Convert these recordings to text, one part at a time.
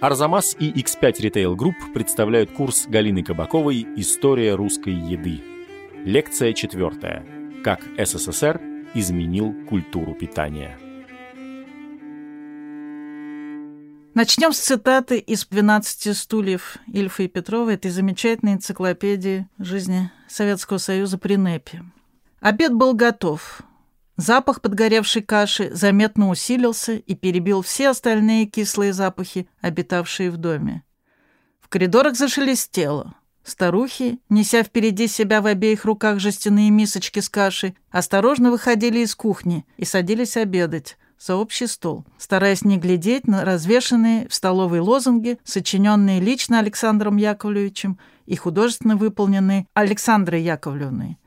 Арзамас и X5 Retail Group представляют курс Галины Кабаковой «История русской еды». Лекция четвертая. Как СССР изменил культуру питания. Начнем с цитаты из «12 стульев» Ильфа и Петрова, этой замечательной энциклопедии жизни Советского Союза при НЭПе. Обед был готов. Запах подгоревшей каши заметно усилился и перебил все остальные кислые запахи, обитавшие в доме. В коридорах зашелестело. Старухи, неся впереди себя в обеих руках жестяные мисочки с кашей, осторожно выходили из кухни и садились обедать за общий стол, стараясь не глядеть на развешанные в столовой лозунги, сочиненные лично Александром Яковлевичем и художественно выполненные Александрой Яковлевной.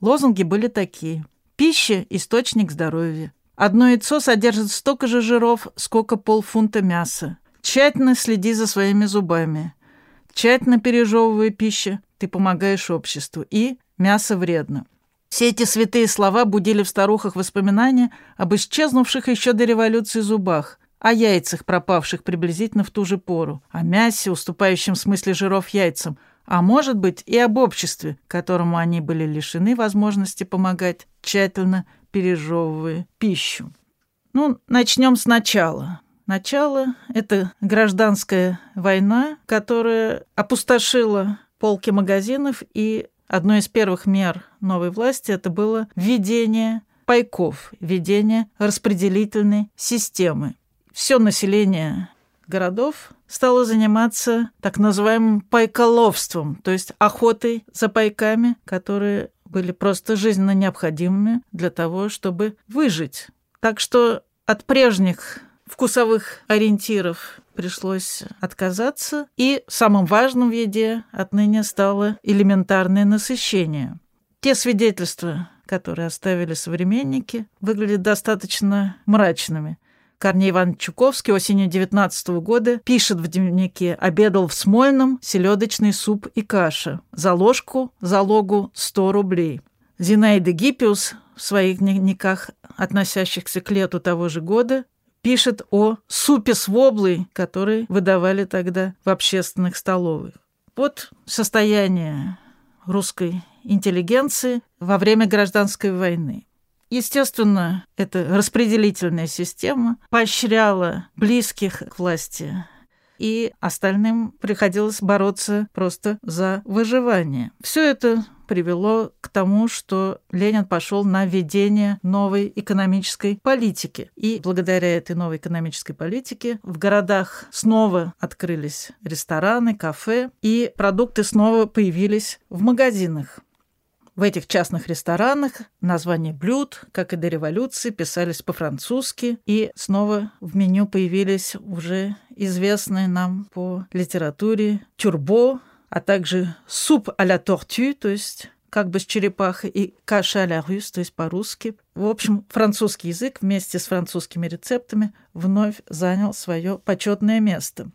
Лозунги были такие Пища – источник здоровья. Одно яйцо содержит столько же жиров, сколько полфунта мяса. Тщательно следи за своими зубами. Тщательно пережевывая пищу, ты помогаешь обществу. И мясо вредно. Все эти святые слова будили в старухах воспоминания об исчезнувших еще до революции зубах, о яйцах, пропавших приблизительно в ту же пору, о мясе, уступающем в смысле жиров яйцам – а может быть и об обществе, которому они были лишены возможности помогать, тщательно пережевывая пищу. Ну, начнем сначала. Начало — это гражданская война, которая опустошила полки магазинов, и одной из первых мер новой власти это было введение пайков, введение распределительной системы. Все население городов стала заниматься так называемым пайколовством, то есть охотой за пайками, которые были просто жизненно необходимыми для того, чтобы выжить. Так что от прежних вкусовых ориентиров пришлось отказаться, и самым важным в еде отныне стало элементарное насыщение. Те свидетельства, которые оставили современники, выглядят достаточно мрачными. Корней Иван Чуковский осенью 19 года пишет в дневнике «Обедал в Смольном, селедочный суп и каша. За ложку, залогу 100 рублей». Зинаида Гиппиус в своих дневниках, относящихся к лету того же года, пишет о супе с воблой, который выдавали тогда в общественных столовых. Вот состояние русской интеллигенции во время гражданской войны. Естественно, эта распределительная система поощряла близких к власти, и остальным приходилось бороться просто за выживание. Все это привело к тому, что Ленин пошел на введение новой экономической политики. И благодаря этой новой экономической политике в городах снова открылись рестораны, кафе, и продукты снова появились в магазинах. В этих частных ресторанах названия блюд, как и до революции, писались по-французски, и снова в меню появились уже известные нам по литературе тюрбо, а также суп а-ля тортю, то есть как бы с черепахой, и каша а-ля рюс, то есть по-русски. В общем, французский язык вместе с французскими рецептами вновь занял свое почетное место.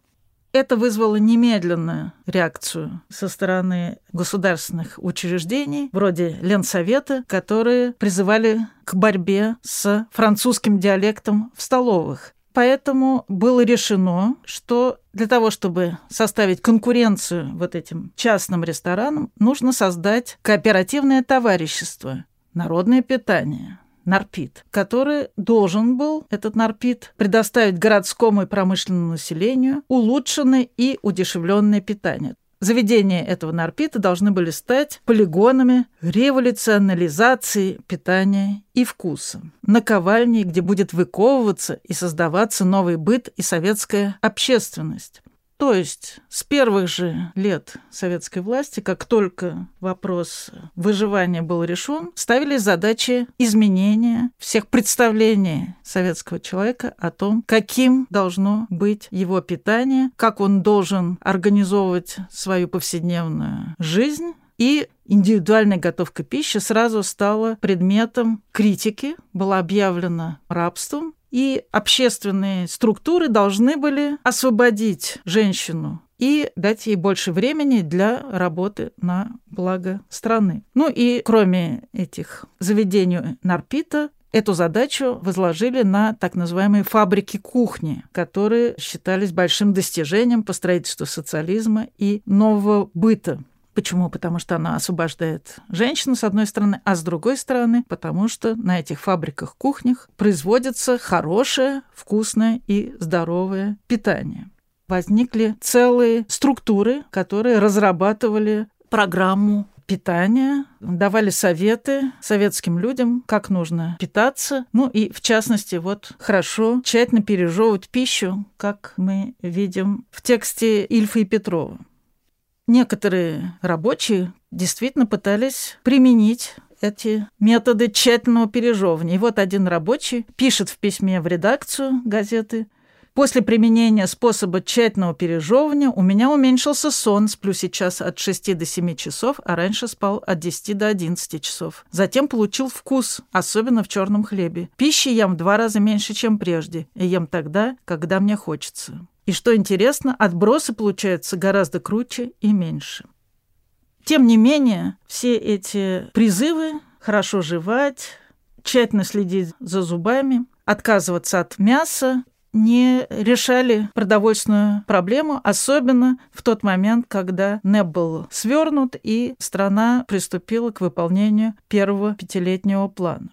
Это вызвало немедленную реакцию со стороны государственных учреждений, вроде Ленсовета, которые призывали к борьбе с французским диалектом в столовых. Поэтому было решено, что для того, чтобы составить конкуренцию вот этим частным ресторанам, нужно создать кооперативное товарищество «Народное питание», Нарпит, который должен был, этот Нарпит, предоставить городскому и промышленному населению улучшенное и удешевленное питание. Заведения этого Нарпита должны были стать полигонами революционализации питания и вкуса. Наковальней, где будет выковываться и создаваться новый быт и советская общественность. То есть с первых же лет советской власти, как только вопрос выживания был решен, ставились задачи изменения всех представлений советского человека о том, каким должно быть его питание, как он должен организовывать свою повседневную жизнь. И индивидуальная готовка пищи сразу стала предметом критики, была объявлена рабством, и общественные структуры должны были освободить женщину и дать ей больше времени для работы на благо страны. Ну и кроме этих заведений Нарпита, Эту задачу возложили на так называемые фабрики кухни, которые считались большим достижением по строительству социализма и нового быта. Почему? Потому что она освобождает женщину, с одной стороны, а с другой стороны, потому что на этих фабриках-кухнях производится хорошее, вкусное и здоровое питание. Возникли целые структуры, которые разрабатывали программу питания, давали советы советским людям, как нужно питаться. Ну и, в частности, вот хорошо тщательно пережевывать пищу, как мы видим в тексте Ильфа и Петрова. Некоторые рабочие действительно пытались применить эти методы тщательного пережевывания. И вот один рабочий пишет в письме в редакцию газеты После применения способа тщательного пережевывания у меня уменьшился сон, сплю сейчас от 6 до 7 часов, а раньше спал от 10 до 11 часов. Затем получил вкус, особенно в черном хлебе. Пищи ем в два раза меньше, чем прежде, и ем тогда, когда мне хочется. И что интересно, отбросы получаются гораздо круче и меньше. Тем не менее, все эти призывы хорошо жевать, тщательно следить за зубами, отказываться от мяса, не решали продовольственную проблему, особенно в тот момент, когда НЭП был свернут и страна приступила к выполнению первого пятилетнего плана.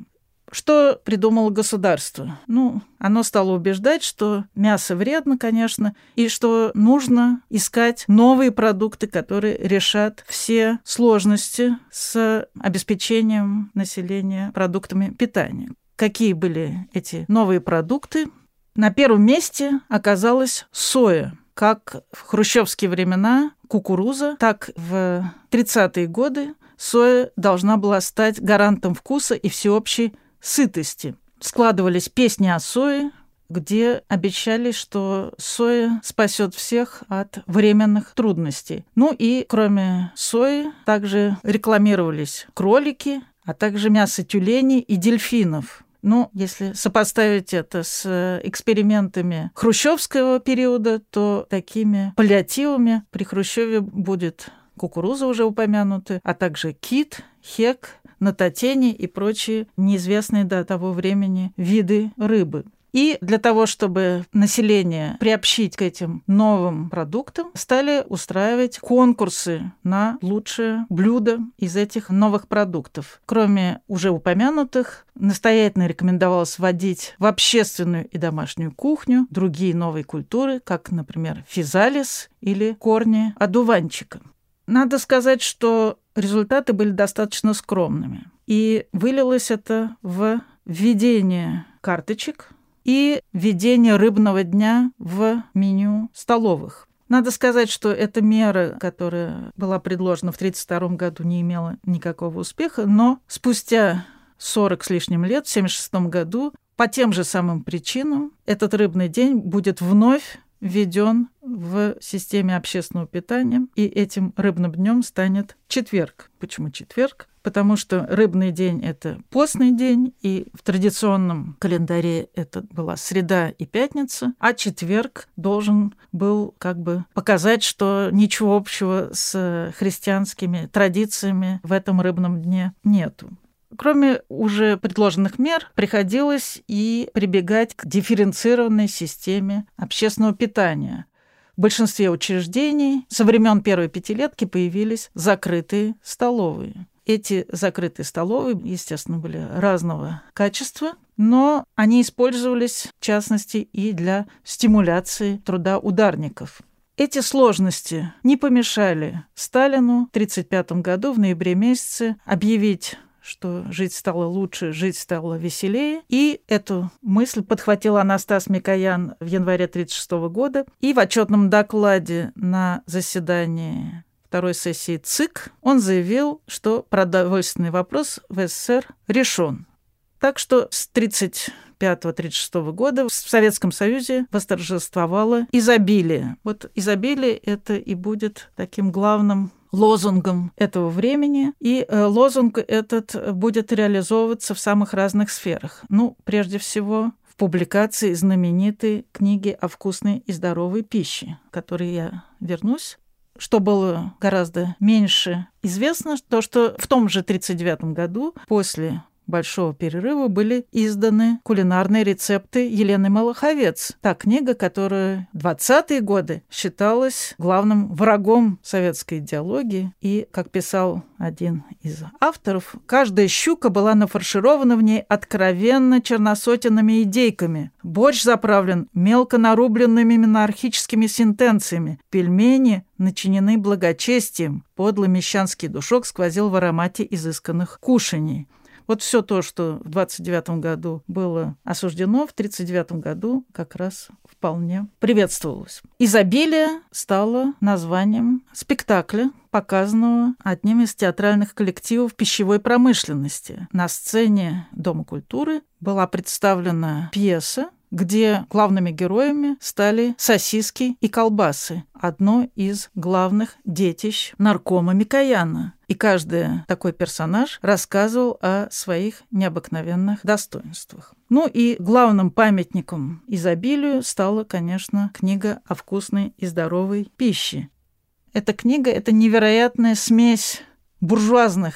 Что придумало государство? Ну, оно стало убеждать, что мясо вредно, конечно, и что нужно искать новые продукты, которые решат все сложности с обеспечением населения продуктами питания. Какие были эти новые продукты? На первом месте оказалась соя. Как в хрущевские времена кукуруза, так в 30-е годы соя должна была стать гарантом вкуса и всеобщей сытости. Складывались песни о сое, где обещали, что соя спасет всех от временных трудностей. Ну и кроме сои также рекламировались кролики, а также мясо тюленей и дельфинов. Ну, если сопоставить это с э, экспериментами хрущевского периода, то такими паллиативами при Хрущеве будет кукуруза уже упомянуты, а также кит, хек, нататени и прочие неизвестные до того времени виды рыбы. И для того, чтобы население приобщить к этим новым продуктам, стали устраивать конкурсы на лучшее блюдо из этих новых продуктов. Кроме уже упомянутых, настоятельно рекомендовалось вводить в общественную и домашнюю кухню другие новые культуры, как, например, физалис или корни одуванчика. Надо сказать, что результаты были достаточно скромными. И вылилось это в введение карточек и введение рыбного дня в меню столовых. Надо сказать, что эта мера, которая была предложена в 1932 году, не имела никакого успеха, но спустя 40 с лишним лет, в 1976 году, по тем же самым причинам, этот рыбный день будет вновь введен в системе общественного питания, и этим рыбным днем станет четверг. Почему четверг? Потому что рыбный день — это постный день, и в традиционном календаре это была среда и пятница, а четверг должен был как бы показать, что ничего общего с христианскими традициями в этом рыбном дне нету. Кроме уже предложенных мер, приходилось и прибегать к дифференцированной системе общественного питания. В большинстве учреждений со времен первой пятилетки появились закрытые столовые. Эти закрытые столовые, естественно, были разного качества, но они использовались, в частности, и для стимуляции труда ударников. Эти сложности не помешали Сталину в 1935 году в ноябре месяце объявить что жить стало лучше, жить стало веселее. И эту мысль подхватил Анастас Микоян в январе 1936 года. И в отчетном докладе на заседании второй сессии ЦИК он заявил, что продовольственный вопрос в СССР решен. Так что с 1935-1936 года в Советском Союзе восторжествовало изобилие. Вот изобилие это и будет таким главным лозунгом этого времени, и э, лозунг этот будет реализовываться в самых разных сферах. Ну, прежде всего, в публикации знаменитой книги о вкусной и здоровой пище, к которой я вернусь. Что было гораздо меньше известно, то, что в том же 1939 году, после большого перерыва были изданы кулинарные рецепты Елены Малаховец. Та книга, которая в 20-е годы считалась главным врагом советской идеологии. И, как писал один из авторов, каждая щука была нафарширована в ней откровенно черносотенными идейками. Борщ заправлен мелко нарубленными монархическими сентенциями. Пельмени начинены благочестием. Подлый мещанский душок сквозил в аромате изысканных кушаний. Вот все то, что в 29 году было осуждено, в 39 году как раз вполне приветствовалось. Изобилие стало названием спектакля, показанного одним из театральных коллективов пищевой промышленности. На сцене Дома культуры была представлена пьеса где главными героями стали сосиски и колбасы, одно из главных детищ наркома Микояна. И каждый такой персонаж рассказывал о своих необыкновенных достоинствах. Ну и главным памятником изобилию стала, конечно, книга о вкусной и здоровой пище. Эта книга — это невероятная смесь буржуазных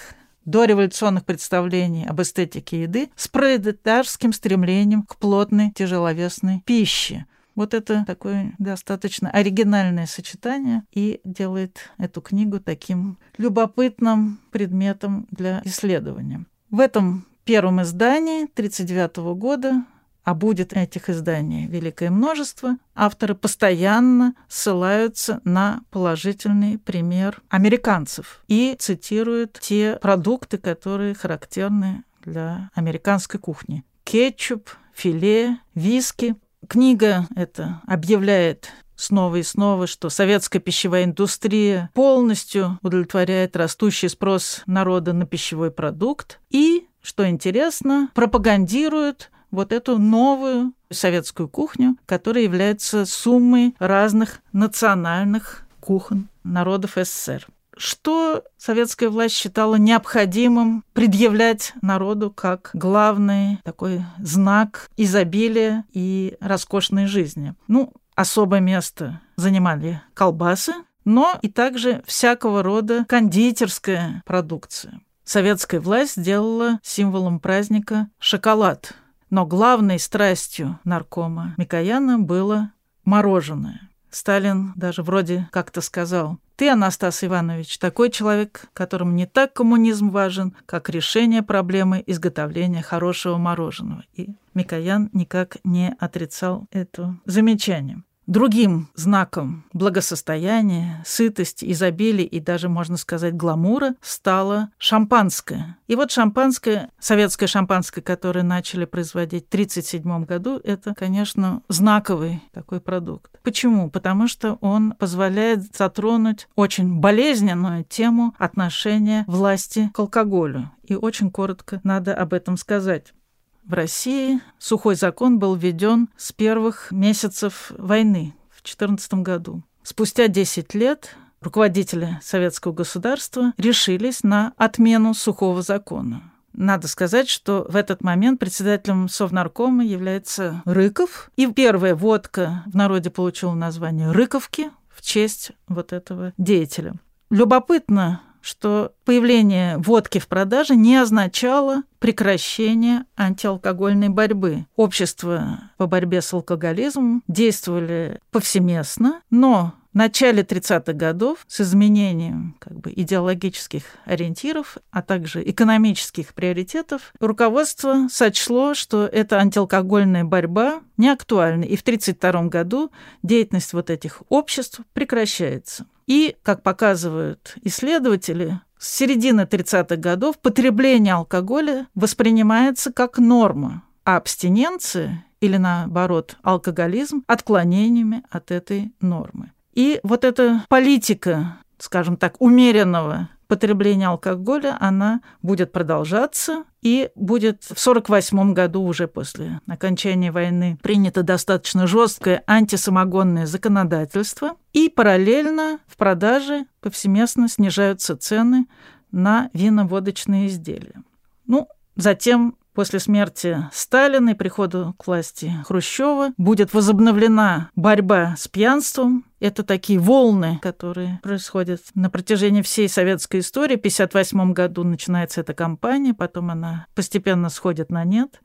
дореволюционных представлений об эстетике еды с пролетарским стремлением к плотной тяжеловесной пище. Вот это такое достаточно оригинальное сочетание и делает эту книгу таким любопытным предметом для исследования. В этом первом издании 1939 года а будет этих изданий великое множество, авторы постоянно ссылаются на положительный пример американцев и цитируют те продукты, которые характерны для американской кухни. Кетчуп, филе, виски. Книга эта объявляет снова и снова, что советская пищевая индустрия полностью удовлетворяет растущий спрос народа на пищевой продукт и, что интересно, пропагандирует вот эту новую советскую кухню, которая является суммой разных национальных кухонь народов СССР. Что советская власть считала необходимым предъявлять народу как главный такой знак изобилия и роскошной жизни? Ну, особое место занимали колбасы, но и также всякого рода кондитерская продукция. Советская власть сделала символом праздника шоколад – но главной страстью наркома Микояна было мороженое. Сталин даже вроде как-то сказал, ты, Анастас Иванович, такой человек, которому не так коммунизм важен, как решение проблемы изготовления хорошего мороженого. И Микоян никак не отрицал это замечание. Другим знаком благосостояния, сытости, изобилия и даже, можно сказать, гламура стало шампанское. И вот шампанское, советское шампанское, которое начали производить в 1937 году, это, конечно, знаковый такой продукт. Почему? Потому что он позволяет затронуть очень болезненную тему отношения власти к алкоголю. И очень коротко надо об этом сказать. В России сухой закон был введен с первых месяцев войны в 2014 году. Спустя 10 лет руководители советского государства решились на отмену сухого закона. Надо сказать, что в этот момент председателем Совнаркома является Рыков. И первая водка в народе получила название «Рыковки» в честь вот этого деятеля. Любопытно, что появление водки в продаже не означало прекращение антиалкогольной борьбы. Общества по борьбе с алкоголизмом действовали повсеместно, но в начале 30-х годов с изменением как бы, идеологических ориентиров, а также экономических приоритетов, руководство сочло, что эта антиалкогольная борьба не актуальна, и в 1932 году деятельность вот этих обществ прекращается. И, как показывают исследователи, с середины 30-х годов потребление алкоголя воспринимается как норма, а абстиненция или, наоборот, алкоголизм отклонениями от этой нормы. И вот эта политика, скажем так, умеренного потребление алкоголя, она будет продолжаться и будет в 1948 году уже после окончания войны принято достаточно жесткое антисамогонное законодательство, и параллельно в продаже повсеместно снижаются цены на вино-водочные изделия. Ну, затем После смерти Сталина и прихода к власти Хрущева будет возобновлена борьба с пьянством, Это такие волны, которые происходят на протяжении всей советской истории. В 1958 году начинается эта кампания, потом она постепенно сходит на нет.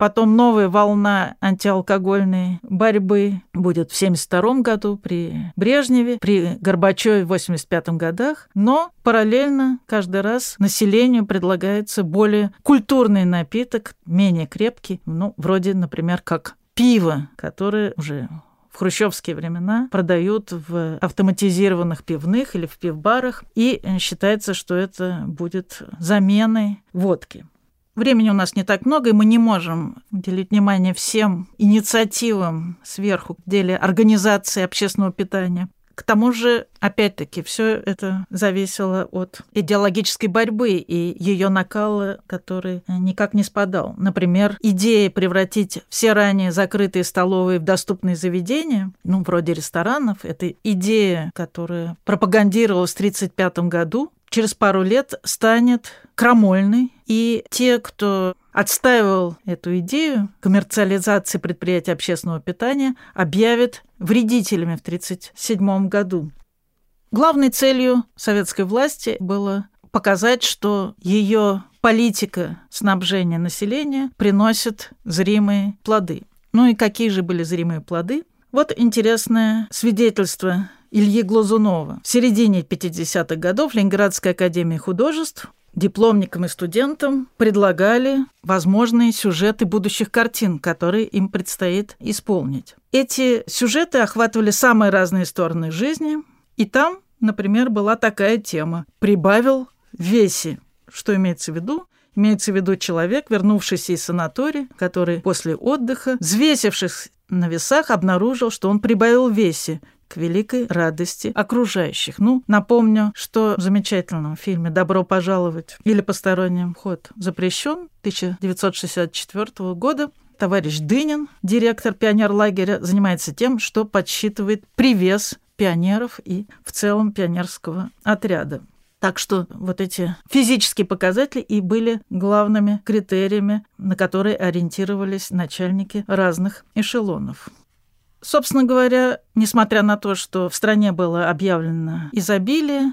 Потом новая волна антиалкогольной борьбы будет в 1972 году при Брежневе, при Горбачеве в 1985 годах. Но параллельно каждый раз населению предлагается более культурный напиток, менее крепкий, ну, вроде, например, как пиво, которое уже в хрущевские времена продают в автоматизированных пивных или в пивбарах, и считается, что это будет заменой водки. Времени у нас не так много, и мы не можем уделить внимание всем инициативам сверху в деле организации общественного питания. К тому же, опять-таки, все это зависело от идеологической борьбы и ее накала, который никак не спадал. Например, идея превратить все ранее закрытые столовые в доступные заведения, ну, вроде ресторанов, это идея, которая пропагандировалась в 1935 году, через пару лет станет крамольной, и те, кто отстаивал эту идею коммерциализации предприятий общественного питания, объявят вредителями в 1937 году. Главной целью советской власти было показать, что ее политика снабжения населения приносит зримые плоды. Ну и какие же были зримые плоды? Вот интересное свидетельство Ильи Глазунова. В середине 50-х годов Ленинградская академия художеств дипломникам и студентам предлагали возможные сюжеты будущих картин, которые им предстоит исполнить. Эти сюжеты охватывали самые разные стороны жизни, и там, например, была такая тема «Прибавил в весе». Что имеется в виду? Имеется в виду человек, вернувшийся из санатория, который после отдыха, взвесившись на весах, обнаружил, что он прибавил в весе к великой радости окружающих. Ну, напомню, что в замечательном фильме «Добро пожаловать» или «Посторонним вход запрещен» 1964 года товарищ Дынин, директор пионерлагеря, занимается тем, что подсчитывает привес пионеров и в целом пионерского отряда. Так что вот эти физические показатели и были главными критериями, на которые ориентировались начальники разных эшелонов. Собственно говоря, несмотря на то, что в стране было объявлено изобилие,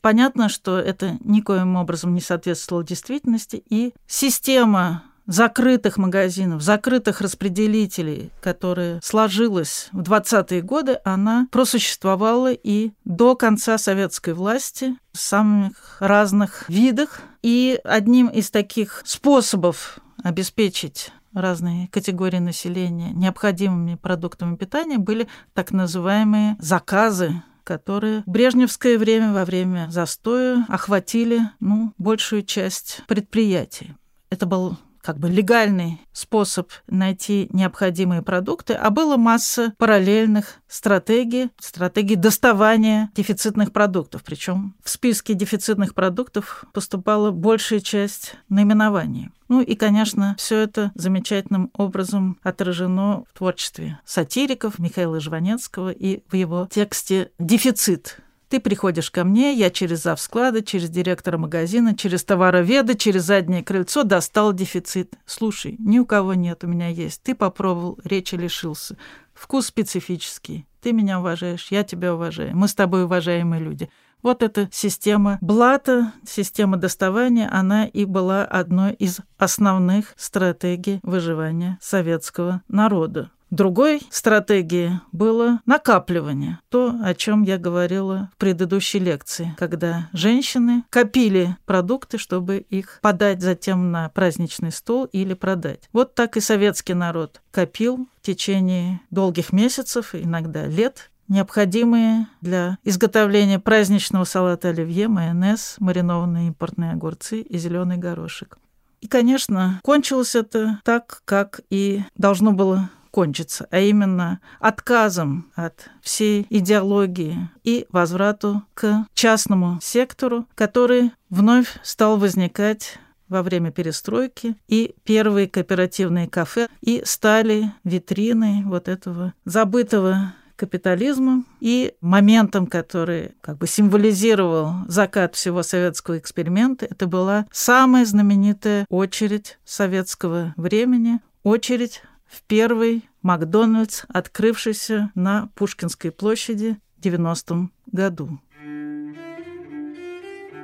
понятно, что это никоим образом не соответствовало действительности, и система закрытых магазинов, закрытых распределителей, которая сложилась в 20-е годы, она просуществовала и до конца советской власти в самых разных видах. И одним из таких способов обеспечить разные категории населения необходимыми продуктами питания были так называемые заказы которые в брежневское время, во время застоя, охватили ну, большую часть предприятий. Это был как бы легальный способ найти необходимые продукты, а было масса параллельных стратегий, стратегий доставания дефицитных продуктов. Причем в списке дефицитных продуктов поступала большая часть наименований. Ну и, конечно, все это замечательным образом отражено в творчестве сатириков Михаила Жванецкого и в его тексте «Дефицит», ты приходишь ко мне, я через зав склада, через директора магазина, через товароведа, через заднее крыльцо достал дефицит. Слушай, ни у кого нет, у меня есть. Ты попробовал, речи лишился. Вкус специфический. Ты меня уважаешь, я тебя уважаю. Мы с тобой уважаемые люди. Вот эта система блата, система доставания, она и была одной из основных стратегий выживания советского народа. Другой стратегией было накапливание. То, о чем я говорила в предыдущей лекции, когда женщины копили продукты, чтобы их подать затем на праздничный стол или продать. Вот так и советский народ копил в течение долгих месяцев, иногда лет, необходимые для изготовления праздничного салата оливье, майонез, маринованные импортные огурцы и зеленый горошек. И, конечно, кончилось это так, как и должно было кончится, а именно отказом от всей идеологии и возврату к частному сектору, который вновь стал возникать во время перестройки, и первые кооперативные кафе и стали витриной вот этого забытого капитализма и моментом, который как бы символизировал закат всего советского эксперимента, это была самая знаменитая очередь советского времени, очередь в первый Макдональдс, открывшийся на Пушкинской площади 90 году.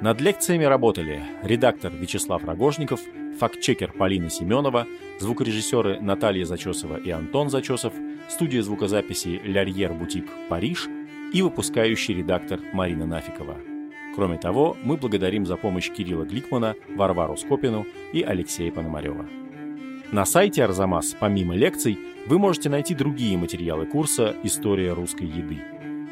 Над лекциями работали редактор Вячеслав Рогожников, фактчекер Полина Семенова, звукорежиссеры Наталья Зачесова и Антон Зачесов, студия звукозаписи «Лярьер Бутик Париж» и выпускающий редактор Марина Нафикова. Кроме того, мы благодарим за помощь Кирилла Гликмана, Варвару Скопину и Алексея Пономарева. На сайте Арзамас, помимо лекций, вы можете найти другие материалы курса «История русской еды».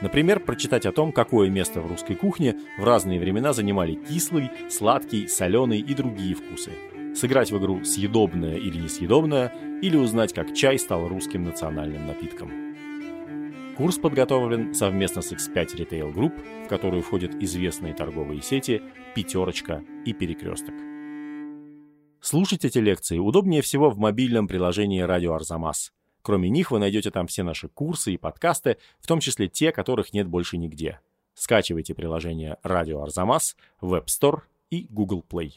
Например, прочитать о том, какое место в русской кухне в разные времена занимали кислый, сладкий, соленый и другие вкусы. Сыграть в игру «Съедобное или несъедобное» или узнать, как чай стал русским национальным напитком. Курс подготовлен совместно с X5 Retail Group, в которую входят известные торговые сети «Пятерочка» и «Перекресток». Слушать эти лекции удобнее всего в мобильном приложении «Радио Арзамас», Кроме них вы найдете там все наши курсы и подкасты, в том числе те, которых нет больше нигде. Скачивайте приложение «Радио Арзамас» в App Store и Google Play.